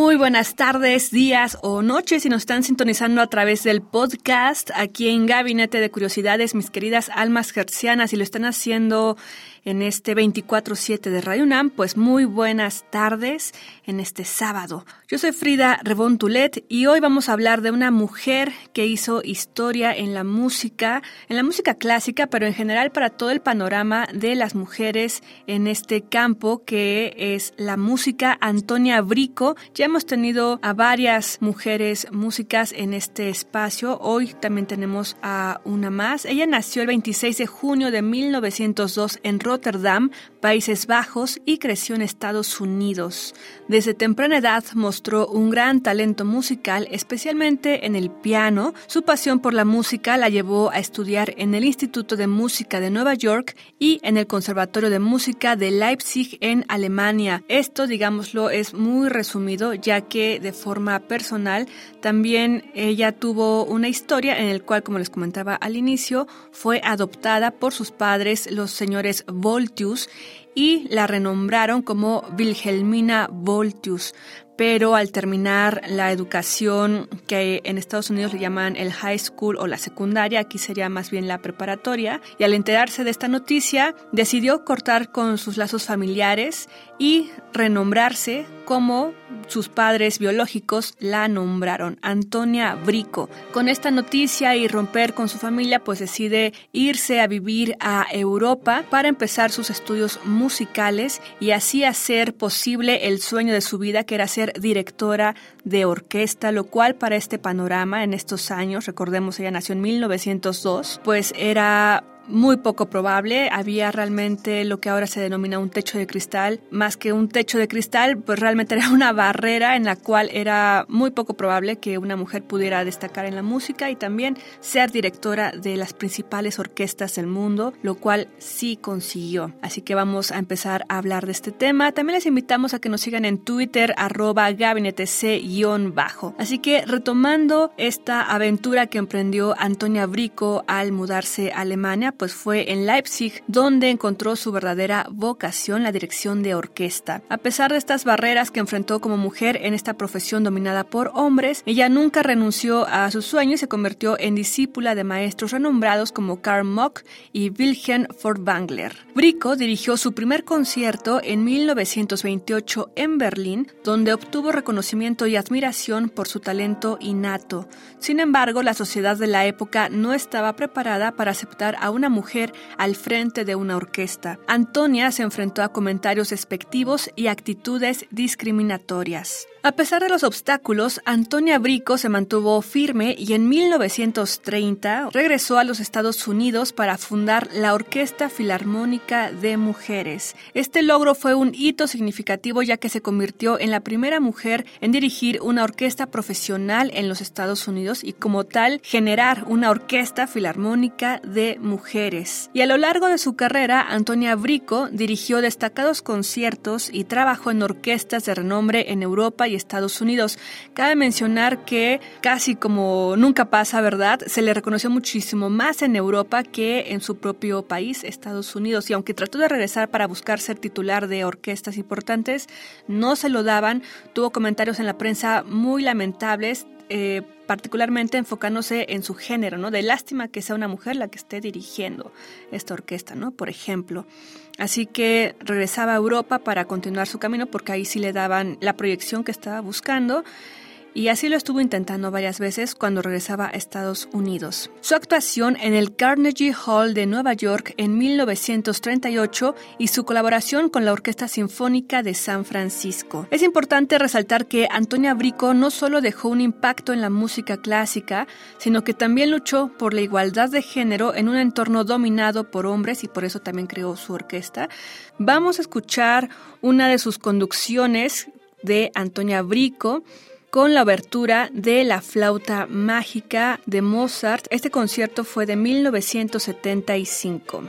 Muy buenas tardes, días o noches si nos están sintonizando a través del podcast aquí en Gabinete de Curiosidades, mis queridas almas gercianas, y lo están haciendo en este 24-7 de Radio UNAM, pues muy buenas tardes en este sábado. Yo soy Frida Rebontulet y hoy vamos a hablar de una mujer que hizo historia en la música, en la música clásica, pero en general para todo el panorama de las mujeres en este campo que es la música. Antonia Brico, ya hemos tenido a varias mujeres músicas en este espacio, hoy también tenemos a una más. Ella nació el 26 de junio de 1902 en Rotterdam, Países Bajos, y creció en Estados Unidos. Desde temprana edad mostró un gran talento musical, especialmente en el piano. Su pasión por la música la llevó a estudiar en el Instituto de Música de Nueva York y en el Conservatorio de Música de Leipzig en Alemania. Esto, digámoslo, es muy resumido, ya que de forma personal también ella tuvo una historia en el cual, como les comentaba al inicio, fue adoptada por sus padres, los señores Voltius y la renombraron como Wilhelmina Voltius pero al terminar la educación que en Estados Unidos le llaman el high school o la secundaria, aquí sería más bien la preparatoria, y al enterarse de esta noticia decidió cortar con sus lazos familiares y renombrarse como sus padres biológicos la nombraron, Antonia Brico. Con esta noticia y romper con su familia, pues decide irse a vivir a Europa para empezar sus estudios musicales y así hacer posible el sueño de su vida, que era ser directora de orquesta, lo cual para este panorama en estos años, recordemos ella nació en 1902, pues era muy poco probable. Había realmente lo que ahora se denomina un techo de cristal. Más que un techo de cristal, pues realmente era una barrera en la cual era muy poco probable que una mujer pudiera destacar en la música y también ser directora de las principales orquestas del mundo, lo cual sí consiguió. Así que vamos a empezar a hablar de este tema. También les invitamos a que nos sigan en Twitter, arroba gabinete bajo Así que retomando esta aventura que emprendió Antonia Brico al mudarse a Alemania, pues fue en Leipzig donde encontró su verdadera vocación, la dirección de orquesta. A pesar de estas barreras que enfrentó como mujer en esta profesión dominada por hombres, ella nunca renunció a sus sueños y se convirtió en discípula de maestros renombrados como Karl Mock y Wilhelm Furtwängler. Brico dirigió su primer concierto en 1928 en Berlín, donde obtuvo reconocimiento y admiración por su talento innato. Sin embargo, la sociedad de la época no estaba preparada para aceptar a una mujer al frente de una orquesta. Antonia se enfrentó a comentarios despectivos y actitudes discriminatorias. A pesar de los obstáculos, Antonia Brico se mantuvo firme y en 1930 regresó a los Estados Unidos para fundar la Orquesta Filarmónica de Mujeres. Este logro fue un hito significativo ya que se convirtió en la primera mujer en dirigir una orquesta profesional en los Estados Unidos y como tal generar una orquesta filarmónica de mujeres. Y a lo largo de su carrera, Antonia Brico dirigió destacados conciertos y trabajó en orquestas de renombre en Europa Estados Unidos. Cabe mencionar que casi como nunca pasa, ¿verdad? Se le reconoció muchísimo más en Europa que en su propio país, Estados Unidos. Y aunque trató de regresar para buscar ser titular de orquestas importantes, no se lo daban. Tuvo comentarios en la prensa muy lamentables. Eh, particularmente enfocándose en su género, ¿no? De lástima que sea una mujer la que esté dirigiendo esta orquesta, ¿no? Por ejemplo. Así que regresaba a Europa para continuar su camino porque ahí sí le daban la proyección que estaba buscando. Y así lo estuvo intentando varias veces cuando regresaba a Estados Unidos. Su actuación en el Carnegie Hall de Nueva York en 1938 y su colaboración con la Orquesta Sinfónica de San Francisco. Es importante resaltar que Antonia Brico no solo dejó un impacto en la música clásica, sino que también luchó por la igualdad de género en un entorno dominado por hombres y por eso también creó su orquesta. Vamos a escuchar una de sus conducciones de Antonia Brico con la abertura de La flauta mágica de Mozart. Este concierto fue de 1975.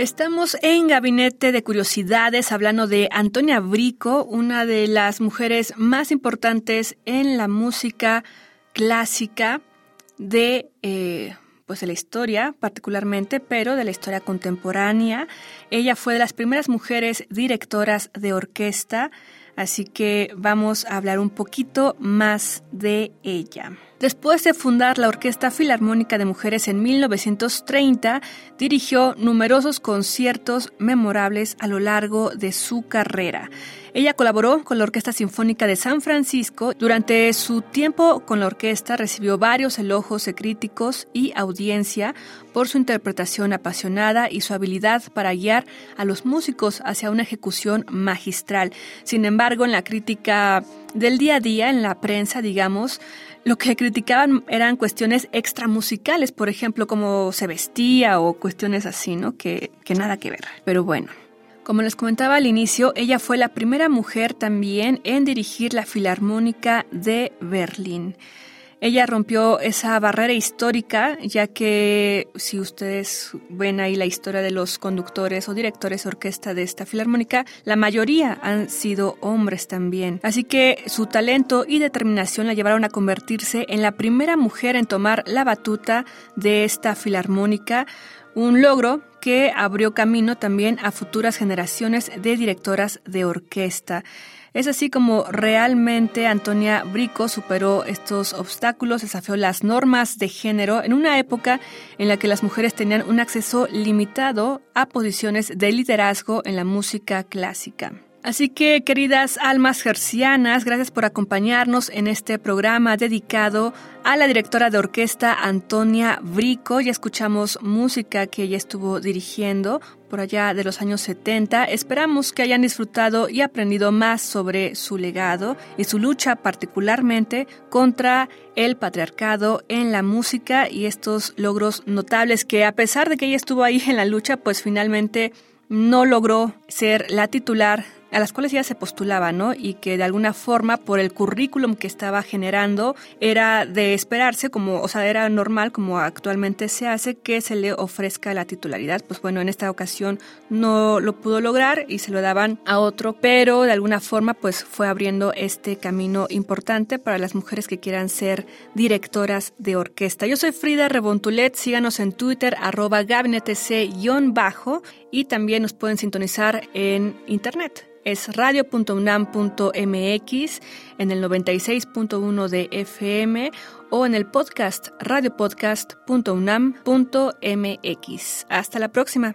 Estamos en Gabinete de Curiosidades hablando de Antonia Brico, una de las mujeres más importantes en la música clásica de, eh, pues de la historia particularmente, pero de la historia contemporánea. Ella fue de las primeras mujeres directoras de orquesta, así que vamos a hablar un poquito más de ella. Después de fundar la Orquesta Filarmónica de Mujeres en 1930, dirigió numerosos conciertos memorables a lo largo de su carrera. Ella colaboró con la Orquesta Sinfónica de San Francisco. Durante su tiempo con la orquesta recibió varios elogios de críticos y audiencia por su interpretación apasionada y su habilidad para guiar a los músicos hacia una ejecución magistral. Sin embargo, en la crítica del día a día, en la prensa, digamos, lo que criticaban eran cuestiones extramusicales, por ejemplo, cómo se vestía o cuestiones así, ¿no? Que, que nada que ver. Pero bueno. Como les comentaba al inicio, ella fue la primera mujer también en dirigir la Filarmónica de Berlín. Ella rompió esa barrera histórica, ya que si ustedes ven ahí la historia de los conductores o directores de orquesta de esta filarmónica, la mayoría han sido hombres también. Así que su talento y determinación la llevaron a convertirse en la primera mujer en tomar la batuta de esta filarmónica, un logro que abrió camino también a futuras generaciones de directoras de orquesta. Es así como realmente Antonia Brico superó estos obstáculos, desafió las normas de género en una época en la que las mujeres tenían un acceso limitado a posiciones de liderazgo en la música clásica. Así que, queridas almas gercianas, gracias por acompañarnos en este programa dedicado a la directora de orquesta Antonia Brico. Ya escuchamos música que ella estuvo dirigiendo por allá de los años 70. Esperamos que hayan disfrutado y aprendido más sobre su legado y su lucha particularmente contra el patriarcado en la música y estos logros notables que a pesar de que ella estuvo ahí en la lucha, pues finalmente no logró ser la titular a las cuales ella se postulaba, ¿no? Y que de alguna forma, por el currículum que estaba generando, era de esperarse, como, o sea, era normal, como actualmente se hace, que se le ofrezca la titularidad. Pues bueno, en esta ocasión no lo pudo lograr y se lo daban a otro, pero de alguna forma, pues fue abriendo este camino importante para las mujeres que quieran ser directoras de orquesta. Yo soy Frida Rebontulet, síganos en Twitter, arroba gabinetec-bajo, y también nos pueden sintonizar en internet es radio.unam.mx en el 96.1 de FM o en el podcast radiopodcast.unam.mx. Hasta la próxima.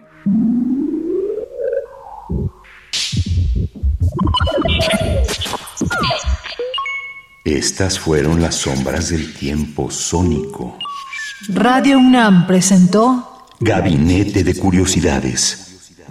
Estas fueron las sombras del tiempo sónico. Radio UNAM presentó Gabinete de Curiosidades